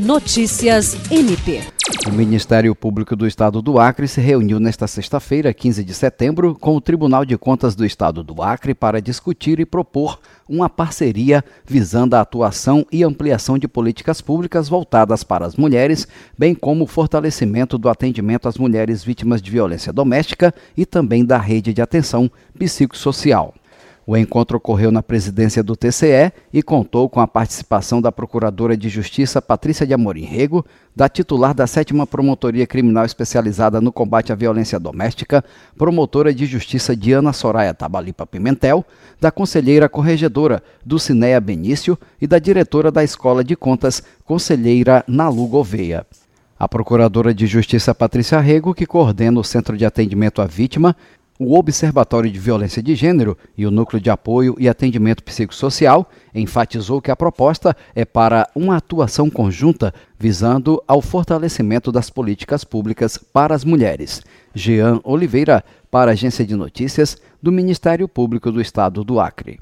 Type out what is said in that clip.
Notícias MP. O Ministério Público do Estado do Acre se reuniu nesta sexta-feira, 15 de setembro, com o Tribunal de Contas do Estado do Acre para discutir e propor uma parceria visando a atuação e ampliação de políticas públicas voltadas para as mulheres, bem como o fortalecimento do atendimento às mulheres vítimas de violência doméstica e também da rede de atenção psicossocial. O encontro ocorreu na presidência do TCE e contou com a participação da Procuradora de Justiça Patrícia de Amorim Rego, da titular da 7 Promotoria Criminal Especializada no Combate à Violência Doméstica, promotora de Justiça Diana Soraya Tabalipa Pimentel, da conselheira corregedora do Cineia Benício e da diretora da Escola de Contas, conselheira Nalu Gouveia. A Procuradora de Justiça Patrícia Rego, que coordena o Centro de Atendimento à Vítima, o Observatório de Violência de Gênero e o Núcleo de Apoio e Atendimento Psicossocial enfatizou que a proposta é para uma atuação conjunta visando ao fortalecimento das políticas públicas para as mulheres. Jean Oliveira, para a Agência de Notícias do Ministério Público do Estado do Acre.